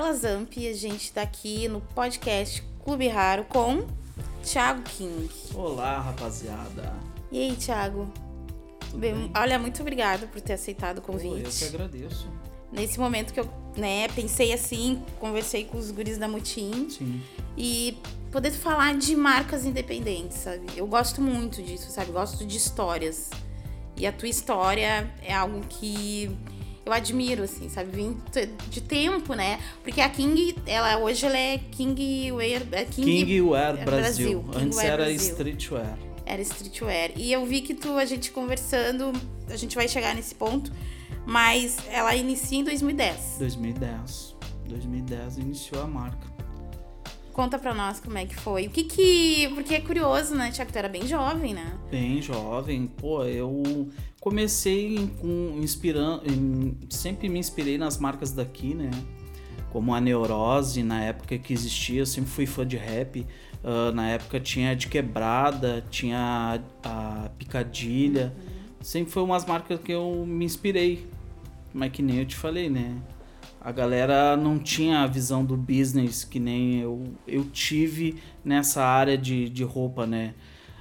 Carla Zamp e a gente tá aqui no podcast Clube Raro com Thiago King. Olá, rapaziada. E aí, Thiago? Bem, olha, muito obrigada por ter aceitado o convite. eu que agradeço. Nesse momento que eu, né, pensei assim, conversei com os guris da Mutim Sim. e poder falar de marcas independentes, sabe? Eu gosto muito disso, sabe? Gosto de histórias. E a tua história é algo que eu admiro, assim, sabe? Vim de tempo, né? Porque a King, ela hoje ela é King Wear, é King, Kingwear é Brasil. Brasil, Antes Kingwear era Brasil. Streetwear. era streetwear. E eu vi que tu, a gente conversando, a gente vai chegar nesse ponto, mas ela inicia em 2010. 2010. 2010 iniciou a marca. Conta pra nós como é que foi. O que que. Porque é curioso, né, Tiago? Tu era bem jovem, né? Bem jovem, pô, eu comecei com inspirando, em- sempre me inspirei nas marcas daqui, né? Como a Neurose, na época que existia, eu sempre fui fã de rap. Ah, na época tinha a de quebrada, tinha a, a picadilha. Sempre foi umas marcas que eu me inspirei. Mas que nem eu te falei, né? A galera não tinha a visão do business que nem eu, eu tive nessa área de, de roupa, né?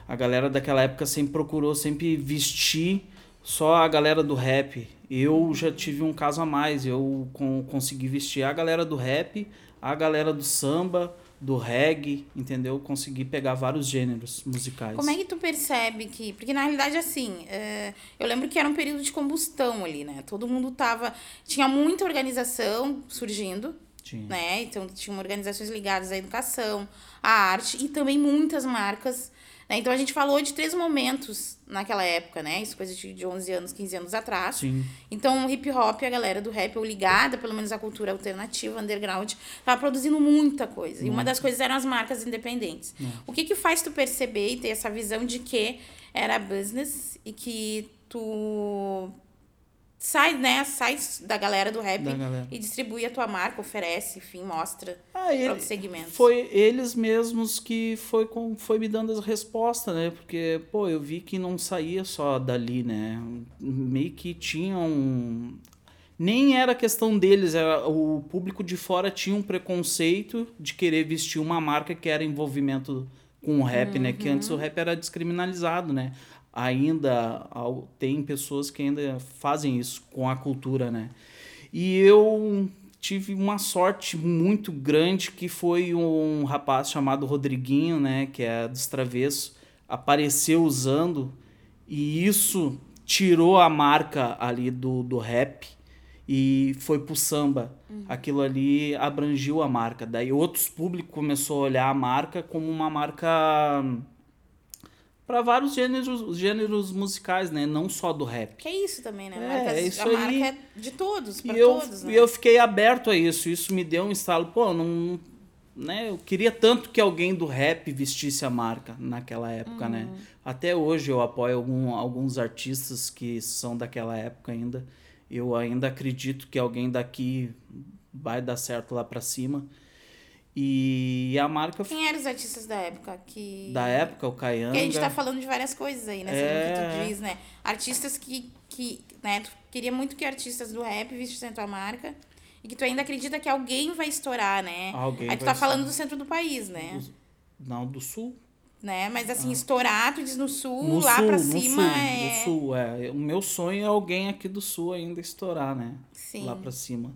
A galera daquela época sempre procurou sempre vestir só a galera do rap. Eu já tive um caso a mais, eu con- consegui vestir a galera do rap, a galera do samba, do reggae, entendeu? Consegui pegar vários gêneros musicais. Como é que tu percebe que. Porque na realidade, assim, é, eu lembro que era um período de combustão ali, né? Todo mundo tava. Tinha muita organização surgindo, Tinha. né? Então tinham organizações ligadas à educação, à arte e também muitas marcas. Né? Então a gente falou de três momentos naquela época, né? Isso coisa de de 11 anos, 15 anos atrás. Sim. Então, o hip hop, a galera do rap, ou ligada, pelo menos à cultura alternativa, underground, tava produzindo muita coisa. E uma das coisas eram as marcas independentes. O que que faz tu perceber e ter essa visão de que era business e que tu sai, né, sai da galera do rap galera. e distribui a tua marca, oferece, enfim, mostra Ah, ele, outros segmentos. Foi eles mesmos que foi, com, foi me dando as respostas, né? Porque, pô, eu vi que não saía só dali, né? Meio que tinham. Nem era questão deles, era, o público de fora tinha um preconceito de querer vestir uma marca que era envolvimento com o rap, né? Que antes o rap era descriminalizado, né? Ainda tem pessoas que ainda fazem isso com a cultura, né? E eu tive uma sorte muito grande que foi um rapaz chamado Rodriguinho, né, que é dos Travessos, apareceu usando e isso tirou a marca ali do, do rap e foi pro samba. Aquilo ali abrangiu a marca. Daí outros públicos começou a olhar a marca como uma marca para vários gêneros, gêneros musicais, né, não só do rap. Que é isso também, né? É, Marcas- é isso a marca aí. é de todos, para eu, todos, né? e eu fiquei aberto a isso. Isso me deu um estalo. Pô, não. Né, eu queria tanto que alguém do rap vestisse a marca naquela época, né? Uhum. Até hoje eu apoio algum, alguns artistas que são daquela época ainda. Eu ainda acredito que alguém daqui vai dar certo lá pra cima. E a marca Quem eram os artistas da época que... da época, o Caianga. Porque a gente tá falando de várias coisas aí, né? O que É. tu diz, né? Artistas que, que, né? Tu queria muito que artistas do rap vistissem a tua marca. E que tu ainda acredita que alguém vai estourar, né? Alguém aí tu tá falando do centro do país, né? Não, do sul. né? Mas assim, estourar, tu diz no sul, Ah. No lá sul, pra no cima sul, é... No sul, é. O meu sonho é alguém aqui do sul ainda estourar, né? Sim. Lá pra cima.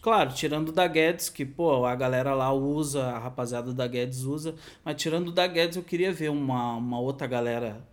Claro, tirando da Guedes, que, pô, a galera lá usa, a rapaziada da Guedes usa, mas tirando da Guedes eu queria ver uma, uma outra galera.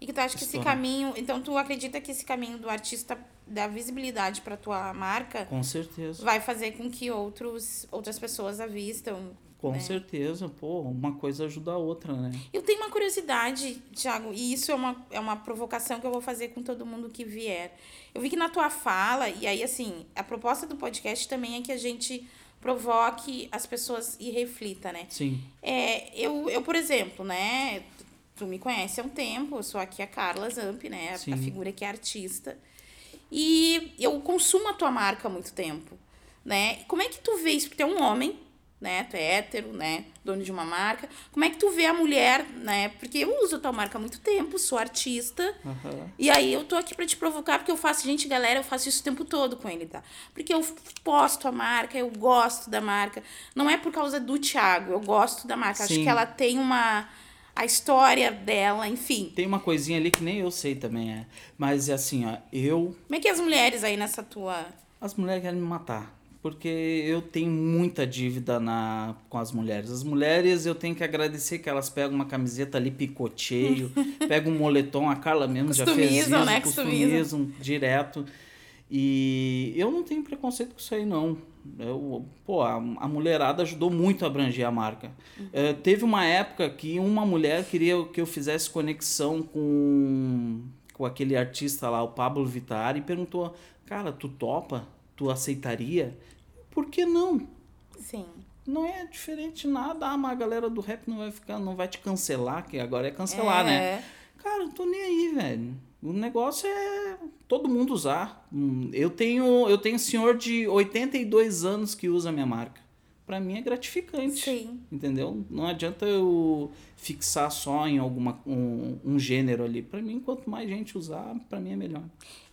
E que tu acha que esse caminho... Então, tu acredita que esse caminho do artista dar visibilidade pra tua marca Com certeza. vai fazer com que outros, outras pessoas a vistam? Com né? certeza, pô, uma coisa ajuda a outra, né? Eu tenho uma curiosidade, Thiago, e isso é uma, é uma provocação que eu vou fazer com todo mundo que vier. Eu vi que na tua fala, e aí, assim, a proposta do podcast também é que a gente provoque as pessoas e reflita, né? Sim. É, eu, eu, por exemplo, né? Tu me conhece há um tempo, eu sou aqui a Carla Zamp, né? A, a figura que é artista. E eu consumo a tua marca há muito tempo, né? Como é que tu vê isso? Porque tu é um homem, né? Tu é hétero, né? Dono de uma marca. Como é que tu vê a mulher, né? Porque eu uso tua marca há muito tempo, sou artista. Aham. E aí eu tô aqui pra te provocar, porque eu faço, gente, galera, eu faço isso o tempo todo com ele, tá? Porque eu posto a marca, eu gosto da marca. Não é por causa do Thiago, eu gosto da marca. Acho Sim. que ela tem uma. A história dela, enfim. Tem uma coisinha ali que nem eu sei também, é. Mas é assim, ó, eu. Como é que as mulheres aí nessa tua. As mulheres querem me matar. Porque eu tenho muita dívida na, com as mulheres. As mulheres eu tenho que agradecer que elas pegam uma camiseta ali, picoteio, pegam um moletom, a Carla mesmo já fez isso, né? Customizam. direto. E eu não tenho preconceito com isso aí, não. Eu, pô, a, a mulherada ajudou muito a abranger a marca. Eh, teve uma época que uma mulher queria que eu fizesse conexão com, com aquele artista lá, o Pablo Vittar, e perguntou: Cara, tu topa? Tu aceitaria? Por que não? Sim. Não é diferente nada. Ah, mas a galera do rap não vai ficar, não vai te cancelar, que agora é cancelar, né? É. Cara, não tô nem aí, velho. O negócio é todo mundo usar. Hum, Eu tenho, eu tenho senhor de 82 anos que usa a minha marca. Pra mim é gratificante. Sim. Entendeu? Não adianta eu fixar só em alguma um, um gênero ali. Pra mim, quanto mais gente usar, pra mim é melhor.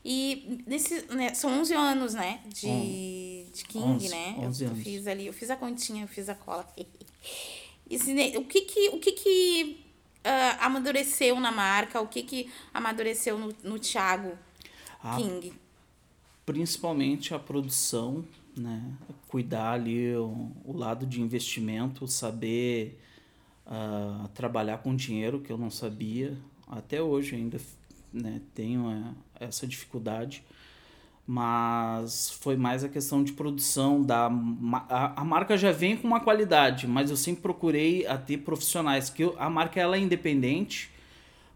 E nesse, né, são 11 anos, né? De, de King, 11, né? 11 eu, eu anos. fiz ali, eu fiz a continha, eu fiz a cola. Esse, ne- o que que, o que, que ah, amadureceu na marca? O que que amadureceu no, no Thiago Ah, King? principalmente a produção, né? Cuidar ali o, o lado de investimento, saber ah, trabalhar com dinheiro que eu não sabia. Até hoje ainda né, tenho eh, essa dificuldade. Mas foi mais a questão de produção da a, a marca já vem com uma qualidade, mas eu sempre procurei a ter profissionais que eu- a marca ela é independente,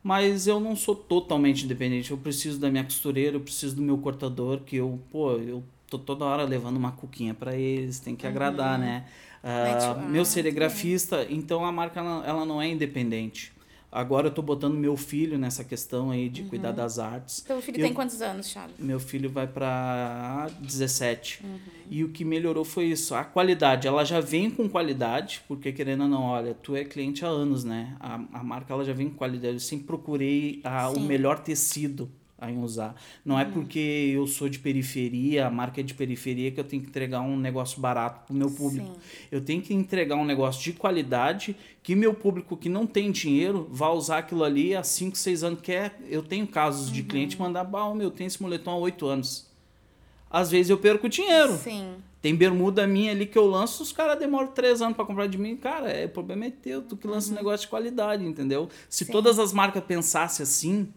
mas eu não sou totalmente independente. Eu preciso da minha costureira, eu preciso do meu cortador, que eu, pô, eu tô toda hora levando uma cuquinha para eles, tem que agradar, né? Network, meu serigrafista, então a marca ela, ela não é independente. Agora eu tô botando meu filho nessa questão aí de cuidar das artes. Teu filho Eu- tem quantos anos, Thiago? Meu filho vai para 17. Uhum. E o que melhorou foi isso. A qualidade, ela já vem com qualidade, porque querendo ou não, olha, tu é cliente há anos, né? A, a marca ela já vem com qualidade. Eu sempre procurei a, o. Uhum. melhor tecido em usar. Não é porque eu sou de periferia, a marca é de periferia, que eu tenho que entregar um negócio barato pro meu público. Sim. Eu tenho que entregar um negócio de qualidade que meu público que não tem dinheiro vai usar aquilo ali há 5, 6 anos. Que é, eu tenho casos de cliente mandar, bah, meu, eu tenho esse moletom há 8 anos. Às vezes eu perco dinheiro. Sim. Tem bermuda minha ali que eu lanço, os caras demoram 3 anos para comprar de mim. Cara, é, o problema é teu, tu que lança um negócio de qualidade, entendeu? Se Uhum. Sim. todas as marcas pensassem assim,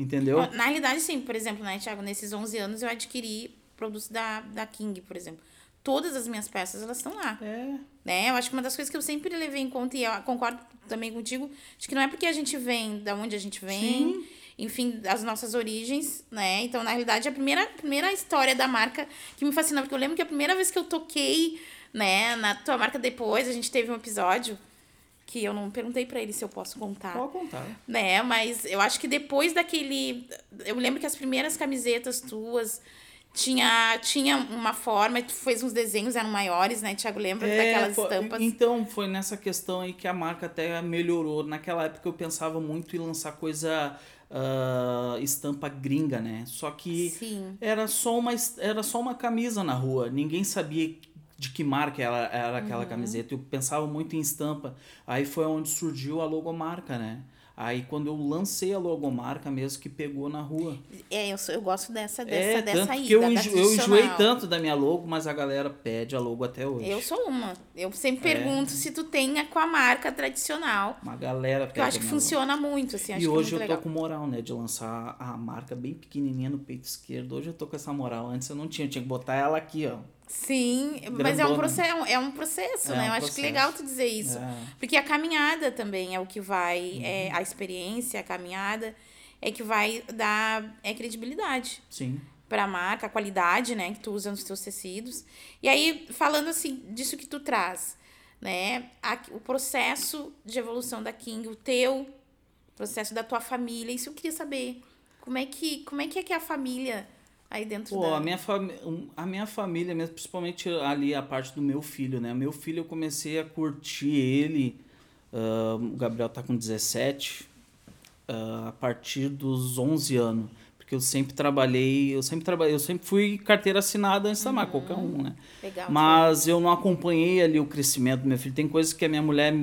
entendeu? Na realidade, sim, por exemplo, né, Thiago, nesses 11 anos eu adquiri produtos da, da King, por exemplo. Todas as minhas peças, elas estão lá. É. né? Eu acho que uma das coisas que eu sempre levei em conta, e eu concordo também contigo, de que não é porque a gente vem da onde a gente vem, Sim. enfim, das nossas origens, né? Então, na realidade, a primeira, primeira história da marca que me fascina, porque eu lembro que a primeira vez que eu toquei, né, na tua marca depois, a gente teve um episódio que eu não perguntei pra ele se eu posso contar Pode contar. né? Mas eu acho que depois daquele. Eu lembro que as primeiras camisetas tuas tinha, tinha uma forma, tu fez uns desenhos, eram maiores, né? Tiago lembra daquelas foi- estampas. Então, foi nessa questão aí que a marca até melhorou. Naquela época eu pensava muito em lançar coisa ah, estampa gringa, né? Só que Sim. era só uma era só uma camisa na rua. Ninguém sabia de que marca era, era aquela Uhum. camiseta. Eu pensava muito em estampa. Aí foi onde surgiu a logomarca, né? Aí quando eu lancei a logomarca mesmo que pegou na rua. É, eu, eu gosto dessa, dessa, é, dessa aí. eu, enjo- eu enjoei tanto da minha logo, mas a galera pede a logo até hoje. Eu sou uma. Eu sempre É. pergunto se tu tem a com a marca tradicional. Uma galera pede eu acho que minha logo. funciona muito, assim. E que hoje é eu muito tô legal. com moral, né? De lançar a marca bem pequenininha no peito esquerdo. Hoje eu tô com essa moral. Antes eu não tinha. Eu tinha que botar ela aqui, ó. Sim, mas é um, Grandona. processo, é um processo, É né? um eu acho que processo. legal tu dizer isso. É. Porque a caminhada também é o que vai. Uhum. É, a experiência, a caminhada, é que vai dar é, credibilidade Sim. para a marca, a qualidade, né, que tu usa nos teus tecidos. E aí, falando assim, disso que tu traz, né, a- o processo de evolução da King, o teu processo da tua família, isso eu queria saber. Como é que, como é, que é que a família aí dentro Pô, da... a minha, fami a minha família, mesmo, principalmente ali a parte do meu filho, né? Meu filho eu comecei a curtir ele, uh, o Gabriel tá com 17, uh, a partir dos 11 anos. Porque eu sempre trabalhei, eu sempre trabalhei, eu sempre fui carteira assinada antes da marca, qualquer um, né? Legal. Mas eu não acompanhei ali o crescimento do meu filho. Tem coisas que a minha mulher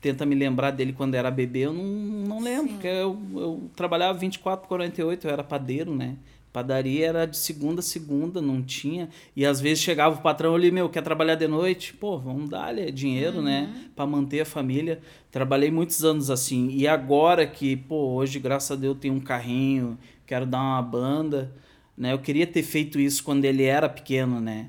tenta me lembrar dele quando era bebê, eu não, não lembro, Sim. porque eu, eu trabalhava 24 por 48, eu era padeiro, né? Padaria era de segunda a segunda, não tinha. E às vezes chegava o patrão ali, meu, quer trabalhar de noite? Pô, vamos dar é dinheiro, né? Pra manter a família. Trabalhei muitos anos assim. E agora que, pô, hoje, graças a Deus, tenho um carrinho, quero dar uma banda, né? Eu queria ter feito isso quando ele era pequeno, né?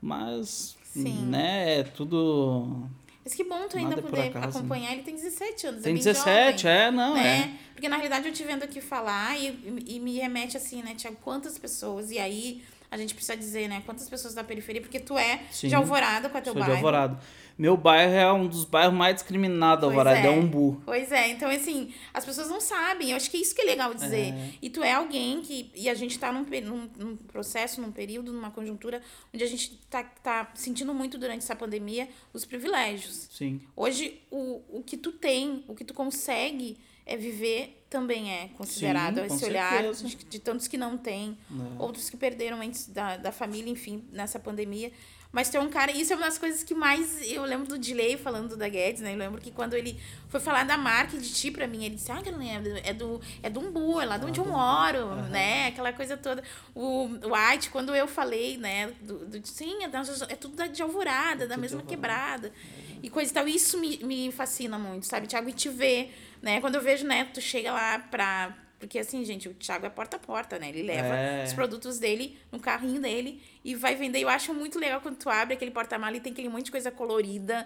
Mas, Sim. né, é tudo... Mas que bom tu ainda Nada é poder acaso, acompanhar. Ele tem 17 anos, Tem é bem 17, jovem, é, não, né? Porque na realidade eu te vendo aqui falar e, e me remete assim, né, Tiago? Quantas pessoas, e aí a gente precisa dizer, né? Quantas pessoas da periferia, porque tu é Sim. de Alvorada com a teu Sou de bairro. Alvorada. Meu bairro é um dos bairros mais discriminados Alvorada, é. é. Umbu. Pois é, então assim, as pessoas não sabem. Eu acho que é isso que é legal dizer. É. E tu é alguém que. E a gente tá num, num, num processo, num período, numa conjuntura, onde a gente tá, tá sentindo muito durante essa pandemia os privilégios. Sim. Hoje, o, o que tu tem, o que tu consegue é viver, também é considerado. Sim, esse olhar certeza. de, de tantos que não têm, É. outros que perderam entes da, da família, enfim, nessa pandemia. Mas é um cara, isso é uma das coisas que mais eu lembro do Dilei falando da Guedes, né? Eu lembro que quando ele foi falar da marca de ti pra mim, ele disse: Ah, Carolina, é do, é do Umbu, é lá de onde eu moro, né? Aquela coisa toda. O, o White, quando eu falei, né? Do, do, sim, é, da- é tudo da, de alvorada, da tudo de mesma quebrada. E coisa e tal. Isso me, me fascina muito, sabe, Tiago? E te ver, né? Quando eu vejo, né, tu chega lá pra. Porque assim, gente, o Thiago é porta a porta, né? Ele leva É. os produtos dele no carrinho dele e vai vender. Eu acho muito legal quando tu abre aquele porta-mala e tem aquele monte de coisa colorida.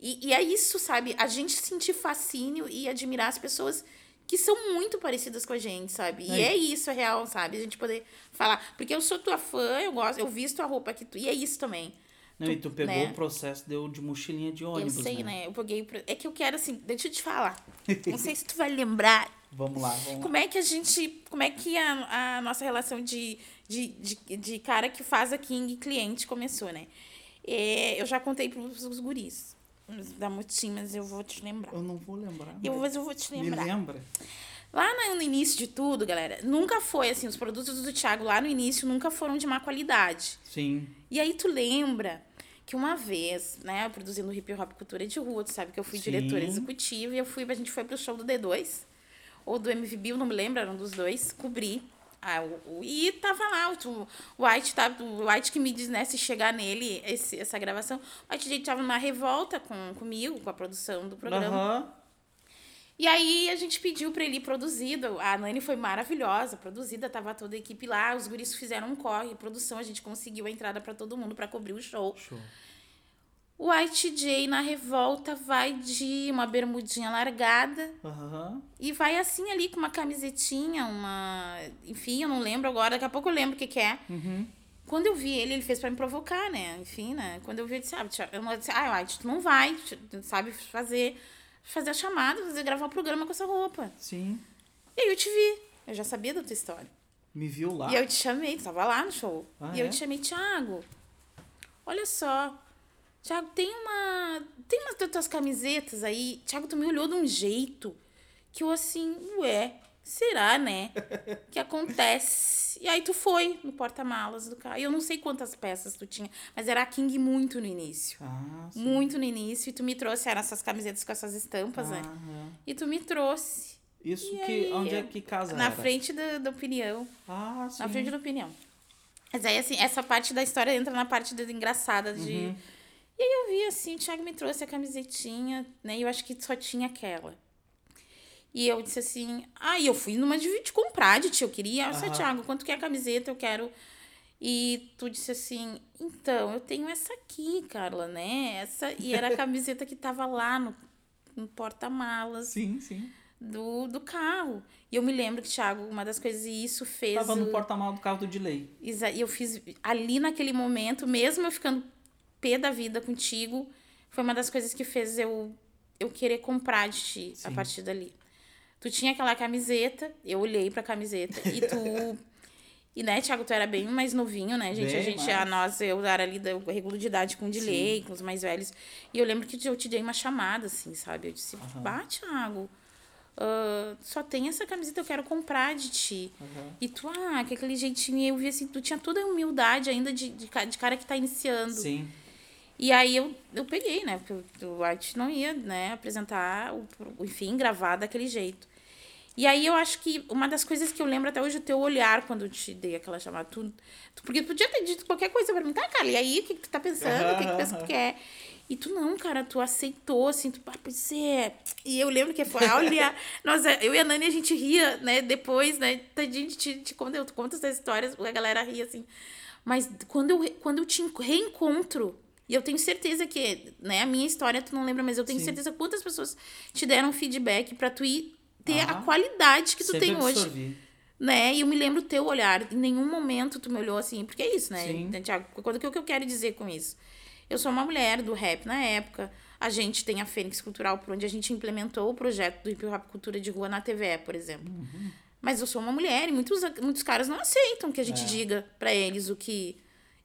E, e é isso, sabe? A gente sentir fascínio e admirar as pessoas que são muito parecidas com a gente, sabe? E É. é isso, é real, sabe? A gente poder falar. Porque eu sou tua fã, eu gosto, eu visto a roupa que tu. E é isso também. Não, e tu pegou né? o processo, deu de mochilinha de ônibus, eu sei, né? né? Eu peguei. É que eu quero, assim, deixa eu te falar. Não sei se tu vai lembrar Vamos lá, vamos lá. como é que a gente. Como é que a, a nossa relação de, de, de, de cara que faz a King cliente começou, né? É, eu já contei pros os guris da Mutim, mas eu vou te lembrar. Eu não vou lembrar. Eu, mas eu vou te lembrar. Me lembra? Lá no, início de tudo, galera, nunca foi assim, os produtos do Thiago lá no início nunca foram de má qualidade. Sim. E aí tu lembra que uma vez, né, produzindo hip hop cultura de rua, tu sabe que eu fui Sim. diretora executiva e eu fui, a gente foi pro show do D2 ou do MVB, eu não me lembro, era um dos dois, cobri. Ah, o, o- e tava lá, o, o White tava, o White que me diz, né, se chegar nele esse, essa gravação, o White J tava numa revolta com, comigo, com a produção do programa. Aham. E aí a gente pediu pra ele ir produzido. A Nani foi maravilhosa, produzida, tava toda a equipe lá, os guris fizeram um corre, produção, a gente conseguiu a entrada pra todo mundo pra cobrir o show. Show. O ITJ na revolta vai de uma bermudinha largada Aham. e vai assim ali com uma camisetinha, uma. Enfim, eu não lembro agora, daqui a pouco eu lembro o que, que é. Uhum. Quando eu vi ele, ele fez pra me provocar, né? Enfim, né? Quando eu vi, eu disse, ah, eu disse, ah, White, tu não vai, tu sabe fazer, fazer a chamada, fazer gravar o programa com essa roupa. Sim. E aí eu te vi. Eu já sabia da tua história. Me viu lá. E eu te chamei, tu tava lá no show. Ah, e eu é? te chamei, Thiago, olha só. Thiago, tem uma. Tem umas das tuas camisetas aí. Thiago, tu me olhou de um jeito que eu assim, ué, será, né? que acontece? E aí tu foi no porta-malas do carro. E eu não sei quantas peças tu tinha, mas era a King muito no início. Ah, sim. Muito no início. E tu me trouxe, eram essas camisetas com essas estampas, né? Aham. E tu me trouxe. Isso E que. aí, onde é que casa Na era? frente da, da opinião. Ah, sim. Na frente da opinião. Mas aí, assim, essa parte da história entra na parte da engraçada de. Uhum. E aí eu vi assim, o Thiago me trouxe a camisetinha, né? E eu acho que só tinha aquela. E eu disse assim, ah, e eu fui numa de, de comprar de ti, eu queria, ah. Thiago, quanto que é a camiseta? Eu quero. E tu disse assim, então, eu tenho essa aqui, Carla, né? Essa, e era a camiseta que tava lá no, no porta-malas Sim, sim. do, do carro. E eu me lembro que, Thiago, uma das coisas, e isso fez. Tava no o- porta-malas do carro do delay. E eu fiz ali naquele momento, mesmo eu ficando pé da vida contigo, foi uma das coisas que fez eu, eu querer comprar de ti a Sim. partir dali. Tu tinha aquela camiseta, eu olhei pra camiseta e tu. E, né, Thiago, tu era bem mais novinho, né, gente? Bem a gente, mais. a nós, eu era ali da regulo de idade com o delay, com os mais velhos. E eu lembro que eu te dei uma chamada, assim, sabe? Eu disse, bah, Thiago, ah, só tem essa camiseta, eu quero comprar de ti. E tu, ah, que aquele jeitinho, eu vi assim, tu tinha toda a humildade ainda de, de, de cara que tá iniciando. Sim. E aí eu, eu peguei, né? Porque o Art não ia, né, apresentar, o, enfim, gravar daquele jeito. E aí eu acho que uma das coisas que eu lembro até hoje é o teu olhar quando eu te dei aquela chamada. Tu, tu- porque tu podia ter dito qualquer coisa pra mim, tá, cara? E aí, o que, que tu tá pensando? O que, que tu pensa que tu quer? E tu não, cara, tu aceitou, assim, tu, ah, pois é. E eu lembro que foi, olha, nós, eu e a Nani, a gente ria, né, depois, né, gente te, te conta, eu conto essas histórias, a galera ria, assim. Mas quando eu, quando eu te enco- reencontro, e eu tenho certeza que, né, a minha história tu não lembra, mas eu tenho Sim. certeza quantas pessoas te deram feedback pra tu ir ter a Ah, qualidade que tu tem hoje absorvi. né? E eu me lembro o teu olhar. Em nenhum momento tu me olhou assim. Porque é isso, né, Sim. Tiago? Quando, o que eu quero dizer com isso? Eu sou uma mulher do rap na época. A gente tem a Fênix Cultural, por onde a gente implementou o projeto do hip hop cultura de rua na TVE, por exemplo. Uhum. Mas eu sou uma mulher e muitos, muitos caras não aceitam que a É. gente diga pra eles o que.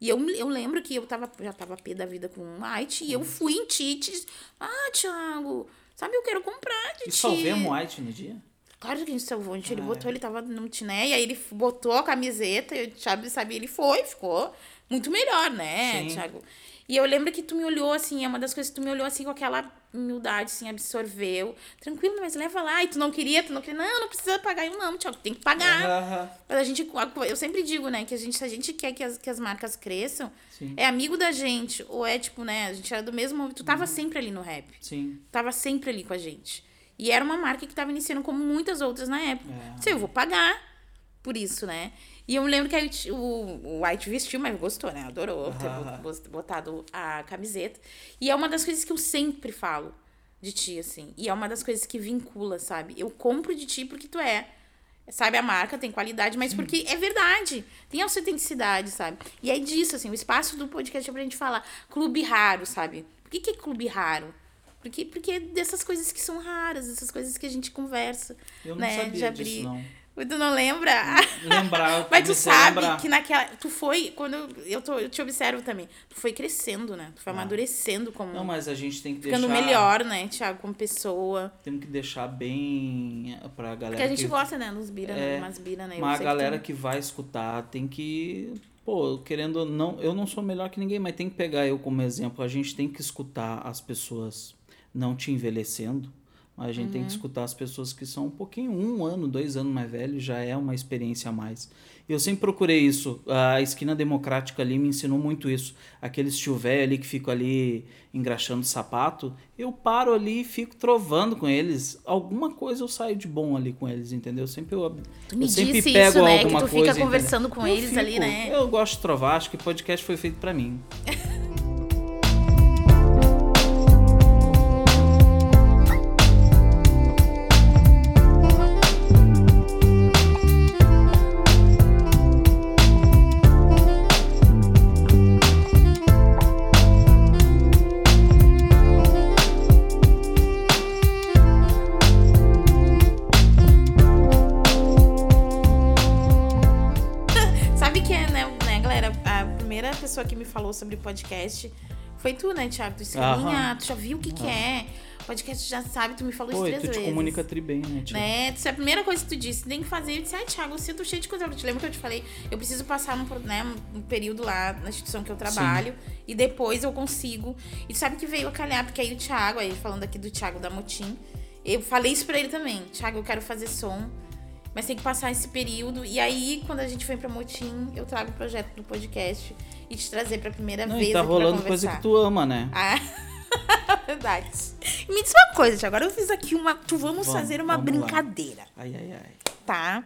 E eu, eu lembro que eu tava, já tava pé da vida com um White e eu Uhum. fui em ti e te disse: Ah, Thiago, sabe, eu quero comprar de E ti. salvemos o White no dia? Claro que a gente salvou. A gente, ele Ah, botou, é. ele tava no tiné, e aí ele botou a camiseta, e o Thiago sabia, ele foi, ficou muito melhor, né, Sim. Thiago? E eu lembro que tu me olhou assim, é uma das coisas que tu me olhou assim com aquela humildade, assim, absorveu. Tranquilo, mas leva lá. E tu não queria, tu não queria, não, não precisa pagar. Eu não, Thiago, tem que pagar. Aham. Mas a gente, eu sempre digo, né, que a gente, se a gente quer que as, que as marcas cresçam, Sim. é amigo da gente, ou é tipo, né, a gente era do mesmo. Tu Uhum. tava sempre ali no rap Sim. tava sempre ali com a gente. E era uma marca que tava iniciando como muitas outras na época. É. Disse, eu vou pagar por isso, né? E eu me lembro que aí o, o White vestiu, mas gostou, né? Adorou ter botado a camiseta. E é uma das coisas que eu sempre falo de ti, assim. E é uma das coisas que vincula, sabe? Eu compro de ti porque tu é. Sabe, a marca tem qualidade, mas porque é verdade. Tem a sua autenticidade, sabe? E é disso, assim, o espaço do podcast é pra gente falar. Clube raro, sabe? Por que, que é clube raro? Porque, porque é dessas coisas que são raras, essas coisas que a gente conversa. Eu não né? sabia de disso, não. Tu não lembra? Lembrar, Mas tu sabe que naquela. Tu foi. Quando eu, eu, tô, eu te observo também. Tu foi crescendo, né? Tu foi amadurecendo como. Ah. Não, mas a gente tem que ficando deixar... melhor, né, Thiago, como pessoa. Temos que deixar bem pra galera Porque a gente que... gosta, né? Nos bira, né? É, Umas bira, né? Mas a galera tu- que vai escutar tem que. Pô, querendo não, eu não sou melhor que ninguém, mas tem que pegar eu como exemplo. A gente tem que escutar as pessoas não te envelhecendo, a gente tem que Uhum. escutar as pessoas que são um pouquinho, um ano, dois anos mais velhos, já é uma experiência a mais. E eu sempre procurei isso. A esquina democrática ali me ensinou muito isso. Aqueles tio velho ali que ficam ali engraxando sapato, eu paro ali e fico trovando com eles. Alguma coisa eu saio de bom ali com eles, entendeu? Sempre eu, Tu me eu sempre disse pego isso, né? Que alguma tu coisa, fica conversando entendeu? com Eu eles ali, fico. né? Eu gosto de trovar, acho que podcast foi feito pra mim. sobre podcast foi tu, né, Thiago? Tu Aham. Carlinha, tu já viu o que, que é? Podcast já sabe, tu me falou Pô, isso três tu te vezes. comunica tri bem, né, tia? Né? Isso é a primeira coisa que tu disse, tem que fazer. Eu disse, ai, Thiago, eu sinto cheio de coisa. Eu te lembro que eu te falei, eu preciso passar num, pro- né, um período lá na instituição que eu trabalho e depois eu consigo. E tu sabe que veio a calhar, porque aí o Thiago, aí falando aqui do Thiago da Motim, eu falei isso pra ele também. Thiago, eu quero fazer som, mas tem que passar esse período. E aí, quando a gente vem pra Motim, eu trago o projeto do podcast e te trazer pra primeira Não, vez e tá aqui pra rolando coisa que tu ama, né? Ah, verdade. E me diz uma coisa, Thiago. Agora eu fiz aqui uma. Tu vamos, Vamos, fazer uma vamos lá. brincadeira, Ai, ai, ai. tá?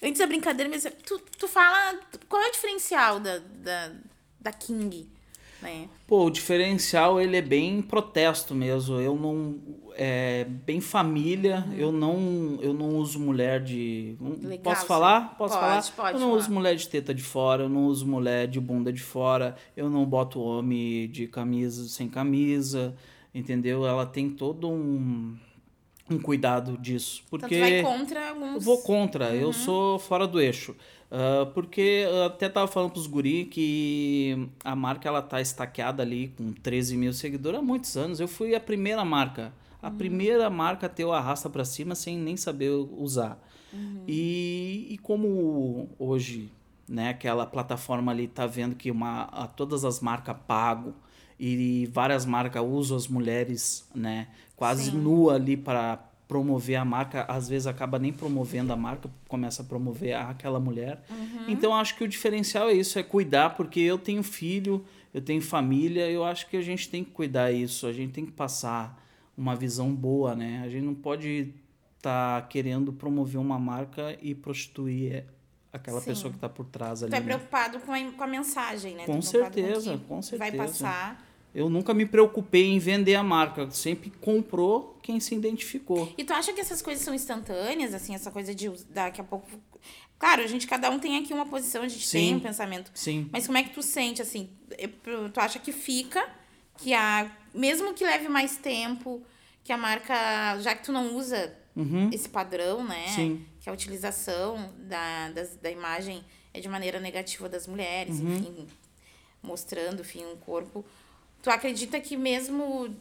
Antes da brincadeira, mas tu, tu fala. Qual é o diferencial da, da, da King? Né? Pô, o diferencial, ele é bem protesto mesmo. Eu não... É bem família. Eu não eu não uso mulher de... Uhum. Legal, Posso falar? Posso Pode, falar? pode eu não falar. uso mulher de teta de fora. Eu não uso mulher de bunda de fora. Eu não boto homem de camisa sem camisa. Entendeu? Ela tem todo um... um cuidado disso. Porque então, vai contra alguns... Eu vou contra, uhum. eu sou fora do eixo. Uh, porque eu até tava falando pros guri que a marca ela tá estaqueada ali com 13 mil seguidores há muitos anos. Eu fui a primeira marca. A uhum. primeira marca o arrasta para cima sem nem saber usar. Uhum. E, e como hoje, né, aquela plataforma ali tá vendo que uma, a, todas as marcas pagam e várias marcas usam as mulheres, né, quase Sim. nua ali para promover a marca, às vezes acaba nem promovendo a marca, começa a promover aquela mulher. Uhum. Então acho que o diferencial é isso, é cuidar, porque eu tenho filho, eu tenho família, eu acho que a gente tem que cuidar isso, a gente tem que passar uma visão boa, né? A gente não pode estar tá querendo promover uma marca e prostituir aquela Sim. pessoa que está por trás ali. Tu é né? preocupado com a, com a mensagem, né? Com certeza, com certeza. Vai passar eu nunca me preocupei em vender a marca, sempre comprou quem se identificou. E tu acha que essas coisas são instantâneas, assim, essa coisa de daqui a pouco. Claro, a gente, cada um tem aqui uma posição, a gente sim, tem um pensamento. Sim. Mas como é que tu sente, assim? Tu acha que fica, que a. Mesmo que leve mais tempo, que a marca. Já que tu não usa uhum. esse padrão, né? Sim. Que a utilização da, da, da imagem é de maneira negativa das mulheres, uhum. enfim, mostrando, enfim, um corpo Tu acredita que mesmo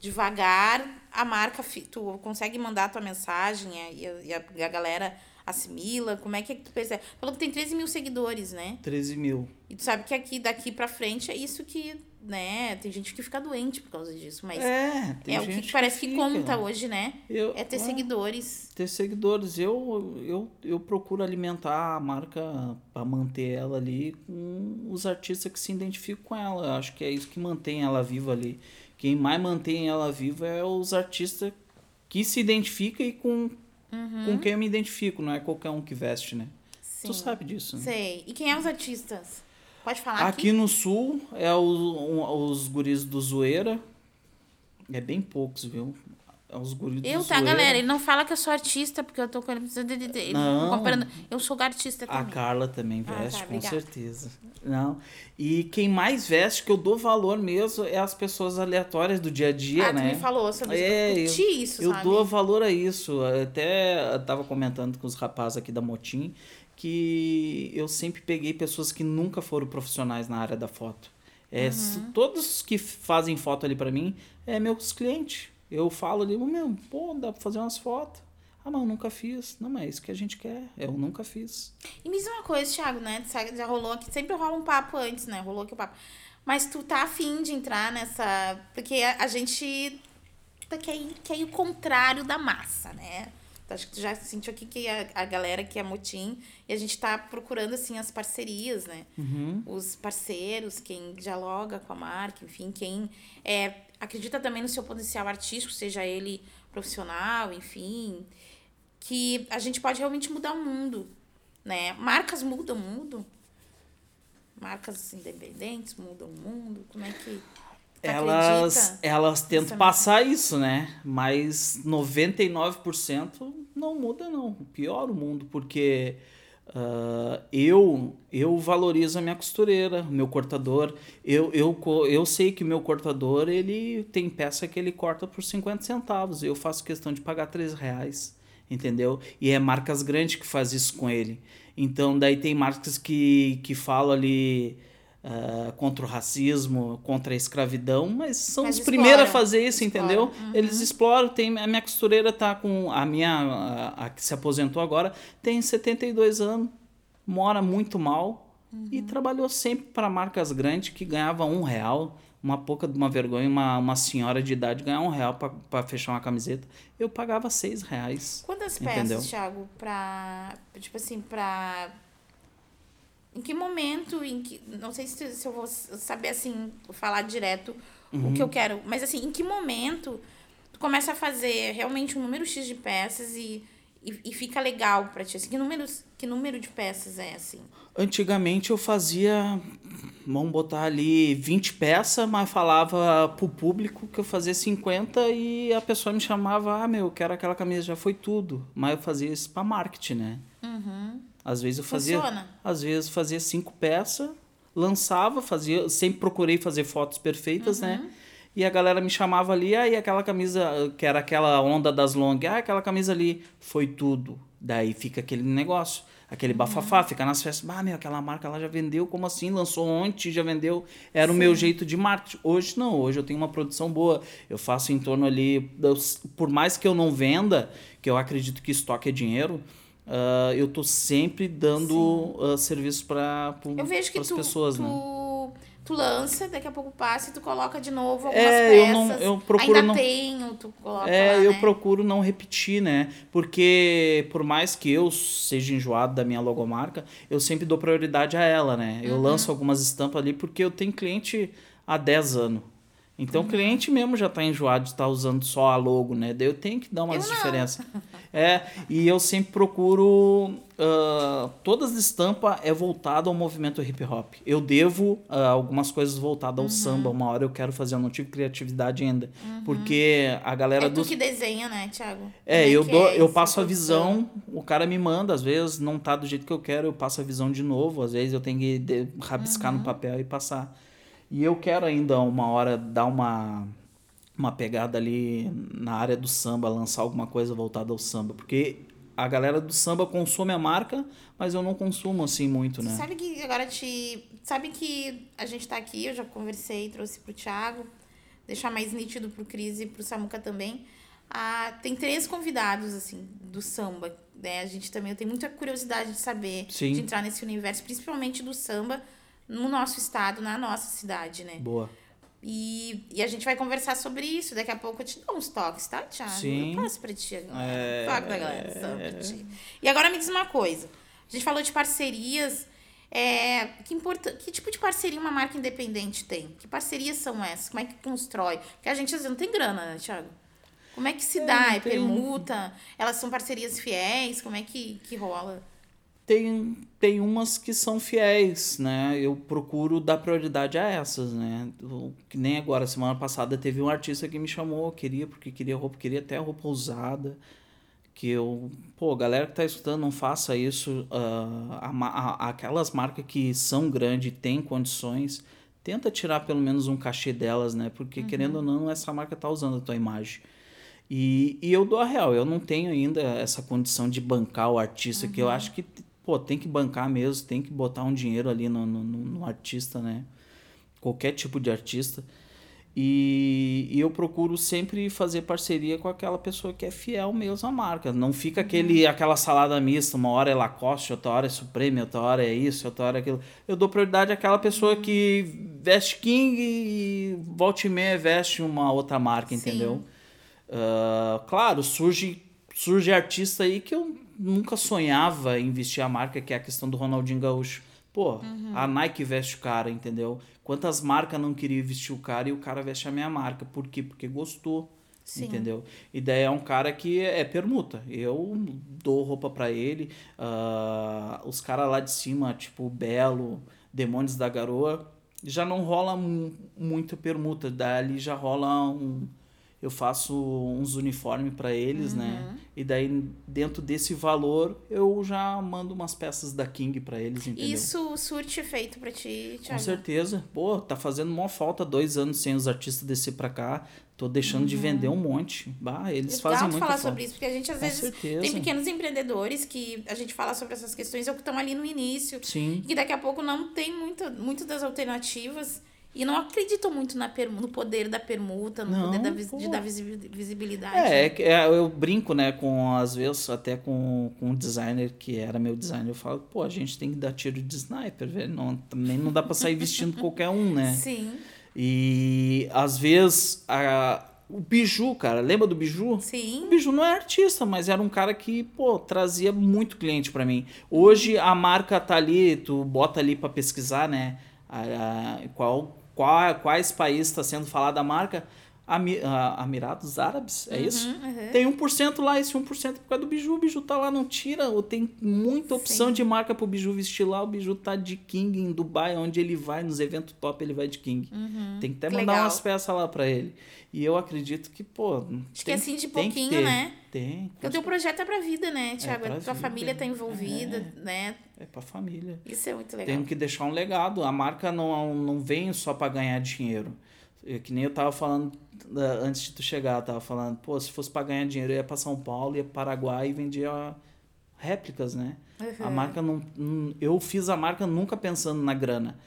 devagar a marca tu consegue mandar a tua mensagem e a, e a, e a galera assimila? Como é que, é que tu percebe? Falou que tem 13 mil seguidores, né? 13 mil. E tu sabe que aqui daqui pra frente é isso que, né? Tem gente que fica doente por causa disso, mas é, é o que, parece que, que conta hoje, né? Eu, é ter é, seguidores. Ter seguidores. Eu, eu, eu procuro alimentar a marca para manter ela ali com os artistas que se identificam com ela. Eu acho que é isso que mantém ela viva ali. Quem mais mantém ela viva é os artistas que se identificam e com, uhum. com quem eu me identifico, não é qualquer um que veste, né? Sim. Tu sabe disso, né? Sei. E quem é os artistas? Pode falar aqui. Aqui no sul é os, um, os guris do Zoeira. É bem poucos, viu? É os guris eu, tá, galera, ele não fala que eu sou artista, porque eu tô com ele. Não, comparando. Eu sou artista também. A Carla também veste, ah, tá, com certeza. Não. E quem mais veste, que eu dou valor mesmo, é as pessoas aleatórias do dia a dia, ah, né? Tu me falou sobre é, isso. Eu, isso, eu dou valor a isso. Até eu tava comentando com os rapazes aqui da Motim que eu sempre peguei pessoas que nunca foram profissionais na área da foto. É, uhum. Todos que fazem foto ali para mim é meus clientes. Eu falo ali, meu, pô, dá pra fazer umas fotos. Ah, mas eu nunca fiz. Não, mas é isso que a gente quer. Eu nunca fiz. E me diz uma coisa, Thiago, né? Já rolou aqui, sempre rola um papo antes, né? Rolou aqui o papo. Mas tu tá afim de entrar nessa. Porque a, a gente quer ir, quer ir o contrário da massa, né? Acho que tu já sentiu aqui que a, a galera que é motim e a gente está procurando assim as parcerias, né? Uhum. Os parceiros, quem dialoga com a marca, enfim, quem é, acredita também no seu potencial artístico, seja ele profissional, enfim, que a gente pode realmente mudar o mundo, né? Marcas mudam o mundo. Marcas independentes mudam o mundo. Como é que elas, elas tentam passar isso, né? Mas 99% não muda, não. Pior o mundo, porque uh, eu eu valorizo a minha costureira, meu cortador. Eu, eu, eu sei que meu cortador, ele tem peça que ele corta por 50 centavos. Eu faço questão de pagar 3 reais, entendeu? E é marcas grandes que faz isso com ele. Então, daí tem marcas que, que falam ali uh, contra o racismo, contra a escravidão, mas são mas os primeiros a fazer isso, entendeu? Uhum. Eles exploram. Tem, a minha costureira tá com. A minha. A, a, que se aposentou agora tem 72 anos, mora muito mal. Uhum. E trabalhou sempre para marcas grandes que ganhava um real, uma pouca de uma vergonha, uma, uma senhora de idade ganhar um real para fechar uma camiseta. Eu pagava seis reais. Quantas peças, entendeu? Thiago, para tipo assim, para em que momento, em que. Não sei se, se eu vou saber assim, falar direto uhum. o que eu quero, mas assim, em que momento tu começa a fazer realmente um número X de peças e, e, e fica legal pra ti? Assim, que, números, que número de peças é assim? Antigamente eu fazia, vamos botar ali 20 peças, mas falava pro público que eu fazia 50 e a pessoa me chamava, ah, meu, eu quero aquela camisa, já foi tudo. Mas eu fazia isso pra marketing, né? Uhum. Às vezes eu fazia, Funciona. às vezes fazia cinco peças, lançava, fazia, sempre procurei fazer fotos perfeitas, né? uhum. né? E a galera me chamava ali, aí aquela camisa, que era aquela onda das long, ah, aquela camisa ali, foi tudo. Daí fica aquele negócio, aquele Uhum. bafafá, fica nas festas, ah, meu, aquela marca lá já vendeu, como assim? Lançou ontem, já vendeu. Era o meu jeito de marketing. Hoje não, hoje eu tenho uma produção boa. Eu faço em torno ali, por mais que eu não venda, que eu acredito que estoque é dinheiro, ah, eu tô sempre dando ah, serviço para Eu vejo que as tu, pessoas, tu, né? tu lança, daqui a pouco passa e tu coloca de novo algumas É, peças. eu não- eu procuro Ainda não- tenho, tu coloca É, lá, eu né? procuro não repetir, né? Porque por mais que eu seja enjoado da minha logomarca, eu sempre dou prioridade a ela, né? Uhum. Eu lanço algumas estampas ali porque eu tenho cliente há 10 anos. Então Uhum. o cliente mesmo já tá enjoado de estar usando só a logo, né? Daí eu tenho que dar umas diferenças. É, e eu sempre procuro. ah, todas as estampas é voltado ao movimento hip hop. Eu devo ah, algumas coisas voltadas ao Uhum. samba. Uma hora eu quero fazer, eu não tive criatividade ainda. Porque a galera É tu do. que desenha, né, Thiago? É, Como eu, dou, é eu passo a visão, o cara me manda, às vezes não tá do jeito que eu quero, eu passo a visão de novo, às vezes eu tenho que rabiscar Uhum. no papel e passar. E eu quero ainda uma hora dar uma, uma pegada ali na área do samba, lançar alguma coisa voltada ao samba, porque a galera do samba consome a marca, mas eu não consumo assim muito, né? Sabe que agora te. Sabe que a gente tá aqui, eu já conversei, trouxe pro Thiago, deixar mais nítido pro Cris e pro Samuca também. Ah, tem três convidados, assim, do samba. Né? A gente também tenho muita curiosidade de saber, Sim. de entrar nesse universo, principalmente do samba, no nosso estado, na nossa cidade, né? Boa. E, e a gente vai conversar sobre isso. Daqui a pouco eu te dou uns toques, tá, Thiago? Sim. Eu passo pra ti agora. É. Toque da galera, só pra ti. E agora me diz uma coisa. A gente falou de parcerias. É, que, importa, que tipo de parceria uma marca independente tem? Que parcerias são essas? Como é que constrói? Porque a gente às vezes não tem grana, né, Thiago? Como é que se dá? não É permuta? Elas são parcerias fiéis? Como é que, que rola? Tem, tem umas que são fiéis, né? Eu procuro dar prioridade a essas, né? Que nem agora, semana passada teve um artista que me chamou, queria, porque queria roupa, queria até roupa usada. Que eu, pô, galera que tá escutando, não faça isso. ah, a a- aquelas marcas que são grandes, têm condições, tenta tirar pelo menos um cachê delas, né? Porque querendo ou não, essa marca tá usando a tua imagem. E, e eu dou a real, eu não tenho ainda essa condição de bancar o artista, que eu acho que, pô, tem que bancar mesmo, tem que botar um dinheiro ali no, no, no- artista, né? Qualquer tipo de artista. E, e eu procuro sempre fazer parceria com aquela pessoa que é fiel mesmo à marca. Não fica aquele, aquela salada mista, uma hora é Lacoste, outra hora é Supreme, outra hora é isso, outra hora é aquilo. Eu dou prioridade àquela pessoa que veste King e volta e meia veste uma outra marca, Sim. entendeu? Ah, claro, surge, surge artista aí que eu nunca sonhava em vestir a marca, que é a questão do Ronaldinho Gaúcho. Pô, a Nike veste o cara, entendeu? Quantas marcas não queriam vestir o cara e o cara veste a minha marca? Por quê? Porque gostou. Sim. Entendeu? E daí é um cara que é permuta. Eu dou roupa pra ele. ah, os caras lá de cima, tipo Belo, Demônios da Garoa, já não rola mu- muito permuta. Dali já rola um. Eu faço uns uniformes pra eles, né? E daí, dentro desse valor, eu já mando umas peças da King pra eles, entendeu? Isso surte efeito pra ti, Com Thiago? certeza. Pô, tá fazendo mó falta dois anos sem os artistas descer pra cá. Tô deixando de vender um monte. Bah, eles Legal fazem muito falar falta. sobre isso, porque a gente às Com vezes certeza. tem pequenos empreendedores que a gente fala sobre essas questões ou que estão ali no início Sim. e que daqui a pouco não tem muita, muito das alternativas e não acreditam muito na permu- no poder da permuta, no Não, poder da vis- de dar visi- visibilidade. É, é que é, eu brinco, né, com, às vezes, até com, com um designer que era meu designer, eu falo, pô, a gente tem que dar tiro de sniper, velho, não, também não dá pra sair vestindo qualquer um, né? Sim, E, às vezes, a, o Biju, cara, lembra do Biju? O sim. Biju não é artista, mas era um cara que, pô, trazia muito cliente pra mim. Hoje a marca tá ali, tu bota ali pra pesquisar, né? a- a- qual, qual, quais países está sendo falada a marca? Ami, a, Amirados Árabes, é isso? Uhum, uhum. Tem 1% lá, esse 1% é por causa do Biju. O Biju tá lá, não tira. Ou tem muita opção Sim. de marca pro Biju vestir lá. O Biju tá de King em Dubai, onde ele vai, nos eventos top, ele vai de King. Tem que até mandar legal. umas peças lá pra ele. E eu acredito que, pô. Acho que assim de tem pouquinho, ter. né? Tem. Porque o teu projeto é pra vida, né, Thiago? pra a tua vida. família tá envolvida, né? É pra família. Isso é muito legal. Tenho que deixar um legado. A marca não, não vem só para ganhar dinheiro. É que nem eu tava falando antes de tu chegar, tava falando, pô, se fosse para ganhar dinheiro, eu ia para São Paulo, ia para Paraguai e vendia réplicas, né? Uhum. A marca não, não. Eu fiz a marca nunca pensando na grana.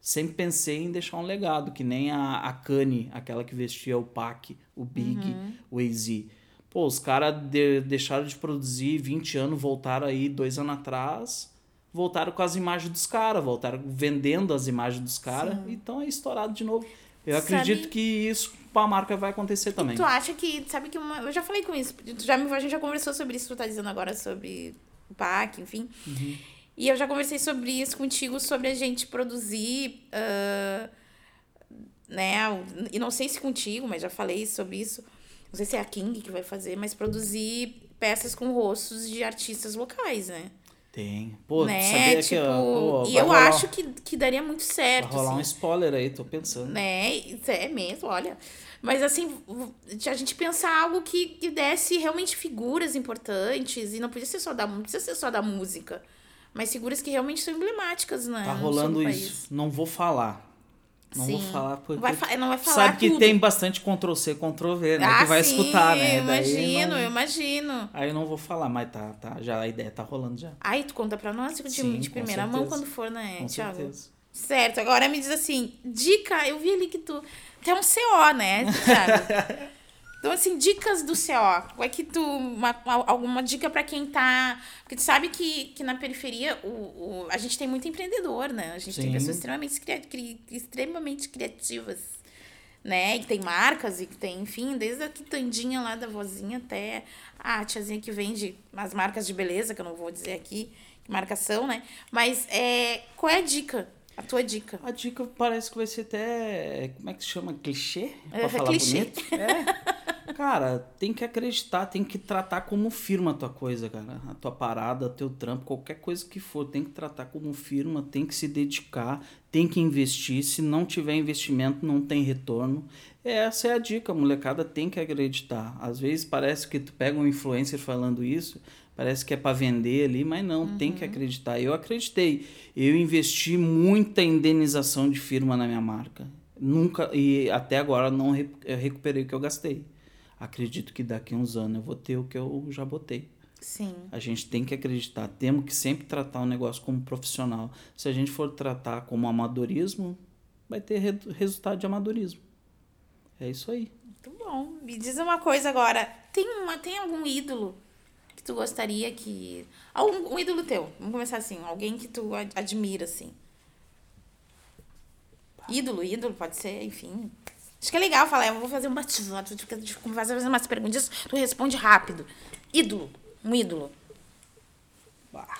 Sempre pensei em deixar um legado, que nem a, a Kanye, aquela que vestia o Pac, o Big, uhum. o AZ. Pô, os caras de, deixaram de produzir 20 anos, voltaram aí dois anos atrás, voltaram com as imagens dos caras, voltaram vendendo as imagens dos caras, então é estourado de novo. Eu sabe, acredito que isso com a marca vai acontecer também. Tu acha que, sabe que uma, eu já falei com isso, já, a gente já conversou sobre isso, tu tá dizendo agora sobre o PAC, enfim. Uhum. E eu já conversei sobre isso contigo, sobre a gente produzir, uh, né, e não sei se contigo, mas já falei sobre isso, não sei se é a King que vai fazer, mas produzir peças com rostos de artistas locais, né? Tem. Pô, né? sabia tipo, que... Ó, e eu rolar, acho que, que daria muito certo. Vai rolar assim. um spoiler aí, tô pensando. Né? É mesmo, olha. Mas assim, a gente pensar algo que, que desse realmente figuras importantes. E não podia ser só da, não precisa ser só da música. Mas figuras que realmente são emblemáticas, né? Tá rolando isso. Não vou falar. Não sim. vou falar porque. Vai fa não vai falar sabe que tudo. tem bastante Ctrl-C, Ctrl-V, né? Ah, que vai sim, escutar, né? Eu imagino, não... eu imagino. Aí eu não vou falar, mas tá, tá. Já a ideia tá rolando já. Aí tu conta pra nós de, sim, de primeira mão quando for, né, com Thiago? Certeza. Certo, agora me diz assim, dica, eu vi ali que tu. Tem um CO, né, Thiago? Então, assim, dicas do CO. Qual é que tu. Uma, alguma dica para quem tá. Porque tu sabe que, que na periferia o, o, a gente tem muito empreendedor, né? A gente Sim. tem pessoas extremamente, cri, extremamente criativas. Né? E tem marcas e que tem, enfim, desde a quitandinha lá da vozinha até a tiazinha que vende as marcas de beleza, que eu não vou dizer aqui que marcação, né? Mas é, qual é a dica? A tua dica? A dica parece que vai ser até. Como é que se chama? Clichê? Pra é, falar clichê. bonito? É. Cara, tem que acreditar, tem que tratar como firma a tua coisa, cara. A tua parada, teu trampo, qualquer coisa que for, tem que tratar como firma, tem que se dedicar, tem que investir. Se não tiver investimento, não tem retorno. Essa é a dica, a molecada tem que acreditar. Às vezes parece que tu pega um influencer falando isso, parece que é para vender ali, mas não, uhum. tem que uhum. acreditar. Eu acreditei. Eu investi muita indenização de firma na minha marca. Nunca, e até agora não recuperei o que eu gastei acredito que daqui a uns anos eu vou ter o que eu já botei. Sim. A gente tem que acreditar, temos que sempre tratar o negócio como profissional. Se a gente for tratar como amadorismo, vai ter re resultado de amadorismo. É isso aí. Muito bom. Me diz uma coisa agora, tem uma tem algum ídolo que tu gostaria que algum um ídolo teu? Vamos começar assim, alguém que tu admira assim. Ídolo, ídolo pode ser, enfim. Acho que é legal falar, eu vou fazer um bate-volta, tu vai fazer umas perguntas, tu responde rápido. Ídolo, um ídolo. Ah,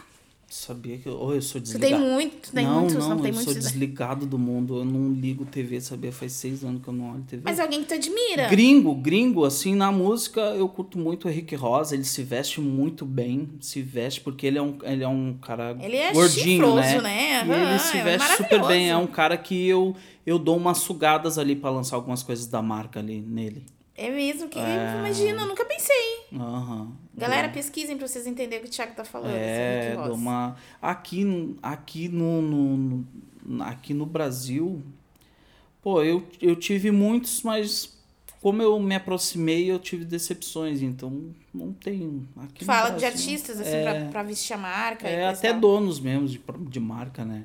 sabia que eu, ou eu sou desligado. Você tem muito, tem não, muitos, não, não tem eu muitos. sou desligado do mundo, eu não ligo TV, sabia? Faz seis anos que eu não olho TV. Mas alguém que tu admira. Gringo, gringo, assim, na música eu curto muito o Henrique Rosa, ele se veste muito bem, se veste porque ele é um, ele é um cara ele é gordinho, chifroso, né? né? Ele se é veste super bem, é um cara que eu eu dou umas sugadas ali para lançar algumas coisas da marca ali nele. É mesmo? Que é... imagina, eu nunca pensei. Uhum. Galera, pesquisem pra vocês entenderem o que o Thiago tá falando. É, dou uma... aqui, aqui, no, no, no, aqui no Brasil, pô, eu, eu tive muitos, mas como eu me aproximei, eu tive decepções, então não tem. Aqui Fala Brasil, de artistas, assim, é, pra, pra vestir a marca. É, até donos mesmo de, de marca, né?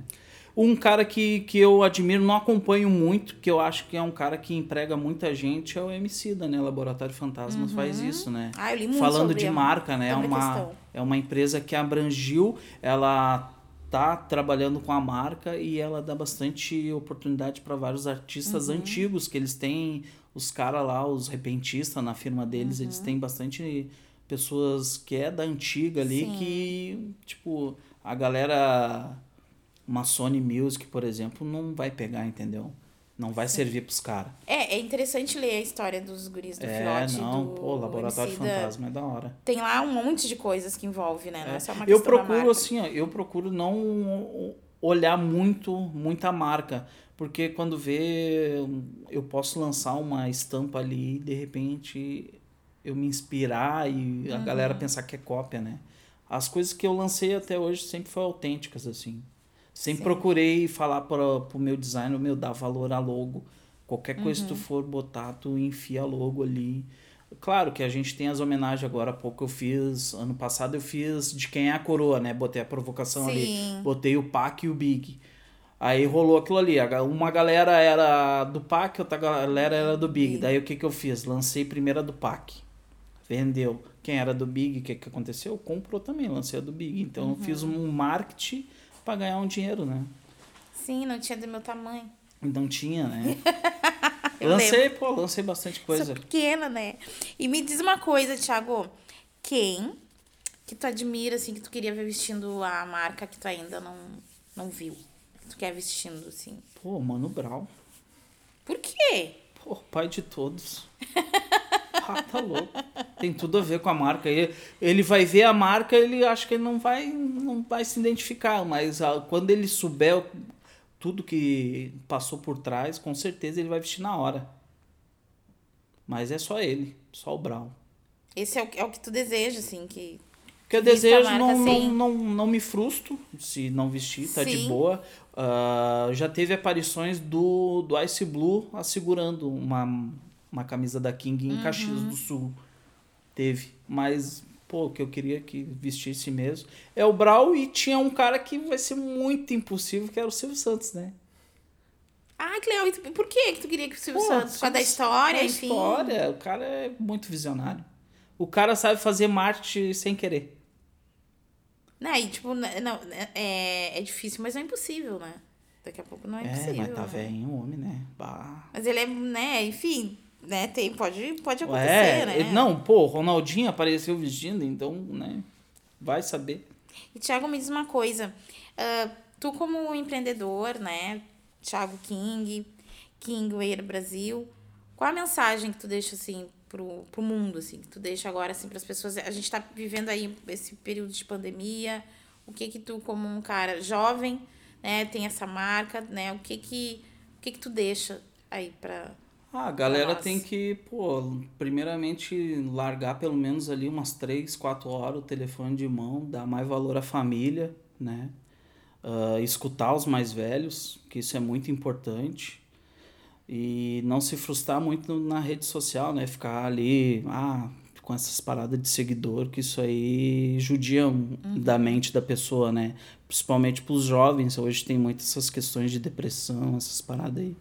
Um cara que, que eu admiro, não acompanho muito, que eu acho que é um cara que emprega muita gente, é o MC da né? Laboratório Fantasmas uhum. faz isso, né? Ah, eu li muito Falando de marca, né? É uma, é uma empresa que abrangiu, ela tá trabalhando com a marca e ela dá bastante oportunidade para vários artistas uhum. antigos que eles têm os caras lá, os repentistas na firma deles, uhum. eles têm bastante pessoas que é da antiga ali Sim. que tipo a galera uma Sony Music, por exemplo, não vai pegar, entendeu? Não vai Sim. servir pros caras. É, é interessante ler a história dos guris do é, não, do pô, Laboratório Fantasma é da hora. Tem lá um monte de coisas que envolve, né? Não é, só uma eu procuro, assim, ó, eu procuro não olhar muito, muita marca. Porque quando vê, eu posso lançar uma estampa ali e de repente eu me inspirar e a uhum. galera pensar que é cópia, né? As coisas que eu lancei até hoje sempre foram autênticas, assim. Sempre Sim. procurei falar para o meu designer, meu, dar valor a logo. Qualquer coisa que tu for botar, tu enfia logo ali. Claro que a gente tem as homenagens agora há pouco eu fiz, ano passado eu fiz de quem é a coroa, né? Botei a provocação Sim. ali, botei o Pac e o Big. Aí rolou aquilo ali, uma galera era do Pac, outra galera era do Big. Big. Daí o que que eu fiz? Lancei primeiro a do Pac. Vendeu. Quem era do Big, o que que aconteceu? Comprou também, lancei a do Big. Então eu fiz um marketing para ganhar um dinheiro, né? Sim, não tinha do meu tamanho. Não tinha, né? Eu lancei, pô, lancei bastante Sou coisa. pequena, né? E me diz uma coisa, Thiago. Quem que tu admira, assim, que tu queria ver vestindo a marca que tu ainda não, não viu? Que tu quer vestindo, assim. Pô, Mano Brown. Por quê? Pô, pai de todos. Ah, tá louco. Tem tudo a ver com a marca. Ele, ele vai ver a marca, ele acha que ele não vai, não vai se identificar, mas ah, quando ele souber tudo que passou por trás, com certeza ele vai vestir na hora. Mas é só ele, só o Brown. Esse é o, é o que tu deseja, assim, que... O que eu desejo, marca, não, não, não, não me frustro se não vestir, tá de Sim. boa. Ah, já teve aparições do, do Ice Blue assegurando uma, uma camisa da King em Caxias Uhum. do Sul. Teve. Mas, pô, que eu queria que vestisse mesmo é o Brau e tinha um cara que vai ser muito impossível, que era o Silvio Santos, né? Ah, que legal. Tu- por que tu queria que o Silvio Pô, Santos? Por causa da história, enfim? história, o cara é muito visionário. O cara sabe fazer marketing sem querer. Né, e tipo, né, não, né, é, é difícil, mas não é impossível, né? Daqui a pouco não é, É, impossível. mas tá né? velho, homem, né? Bah. Mas ele é, né, enfim, né, tem, pode, pode acontecer, É, né? não, pô, Ronaldinho apareceu vestindo, então, né? Vai saber. E, Thiago, me diz uma coisa. ah, tu, como empreendedor, né? Thiago King, King Weir Brasil, qual a mensagem que tu deixa, assim, pro, pro mundo, assim? Que tu deixa agora, assim, pras pessoas? A gente tá vivendo aí esse período de pandemia. O que que tu, como um cara jovem, né? Tem essa marca, né? O que que, o que, que tu deixa aí pra... Ah, a galera tem que, pô, primeiramente largar pelo menos ali umas 3, 4 horas o telefone de mão, dar mais valor à família, né? Ah, escutar os mais velhos, que isso é muito importante. E não se frustrar muito na rede social, né? Ficar ali, ah, com essas paradas de seguidor, que isso aí judia um- da mente da pessoa, né? Principalmente para os jovens, hoje tem muitas essas questões de depressão, essas paradas aí,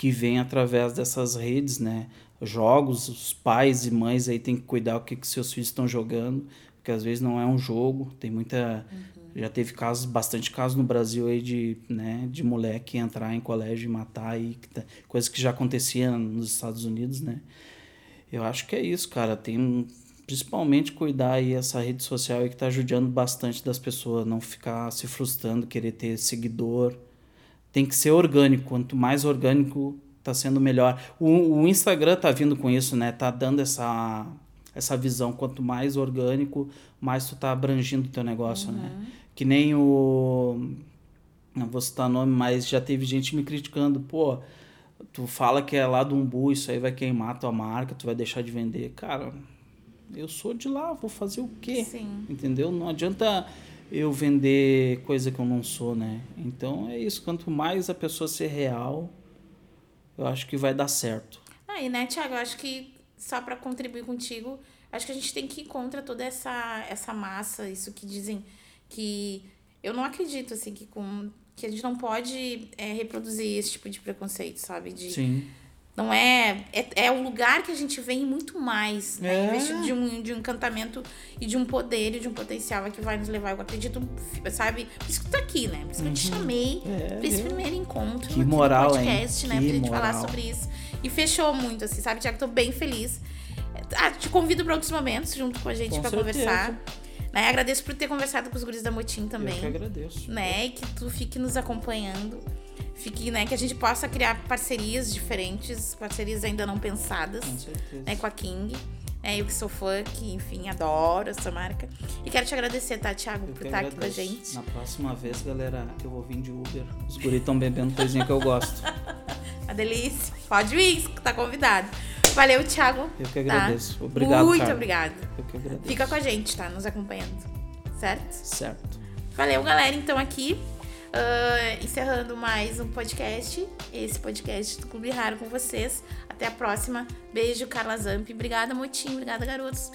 que vêm através dessas redes, né? Jogos, os pais e mães aí têm que cuidar o que, que seus filhos estão jogando, porque às vezes não é um jogo, tem muita... Já teve casos, bastante casos no Brasil aí de, né, de moleque entrar em colégio e matar, aí, que tá- coisa que já acontecia nos Estados Unidos, né? Eu acho que é isso, cara. Tem principalmente cuidar aí essa rede social aí que tá ajudando bastante das pessoas, não ficar se frustrando, querer ter seguidor. Tem que ser orgânico. Quanto mais orgânico, tá sendo melhor. O, o Instagram tá vindo com isso, né? Tá dando essa essa visão. Quanto mais orgânico, mais tu tá abrangindo o teu negócio, né? Que nem o não vou citar nome, mas já teve gente me criticando, pô, tu fala que é lá do Umbu, isso aí vai queimar tua marca, tu vai deixar de vender. Cara, eu sou de lá, vou fazer o quê? Sim. Entendeu? Não adianta eu vender coisa que eu não sou, né? Então é isso, quanto mais a pessoa ser real, eu acho que vai dar certo. Aí, né, Thiago, eu acho que só para contribuir contigo, acho que a gente tem que ir contra toda essa, essa massa, isso que dizem que. Eu não acredito, assim, que com. Que a gente não pode é, reproduzir esse tipo de preconceito, sabe? De, Sim. Não é, é. É o lugar que a gente vem muito mais, né? É. Investido de um, de um encantamento e de um poder e de um potencial que vai nos levar. Eu acredito, sabe? Por isso que tu tá aqui, né? Por isso que eu te chamei É, pra esse viu? primeiro encontro Que moral, no hein? podcast, né? Que Pra gente falar sobre isso. E fechou muito, assim, sabe, Tiago? Tô bem feliz. Ah, te convido para outros momentos junto com a gente certeza. conversar. Né? Agradeço por ter conversado com os guris da Motim também Eu que agradeço. né? E que tu fique nos acompanhando. Fique, né? Que a gente possa criar parcerias diferentes, parcerias ainda não pensadas, Com certeza. né? Com a King. Né? Eu que sou fã, que, enfim, adoro essa marca. E quero te agradecer, tá, Thiago, Eu por estar aqui com a agradeço. gente. Na próxima vez, galera, eu vou vir de Uber. Os guris estão bebendo coisinha que eu gosto. A delícia. Pode vir, tá convidado. Valeu, Thiago. Eu que tá? agradeço. Obrigado, Muito Carla. obrigada. Eu que agradeço. Fica com a gente, tá? Nos acompanhando. Certo? Certo. Valeu, galera. Então, aqui, Uh, encerrando mais um podcast, esse podcast do Clube Raro com vocês. Até a próxima. Beijo, Carla Zamp. Obrigada, Motinho. Obrigada, garotos.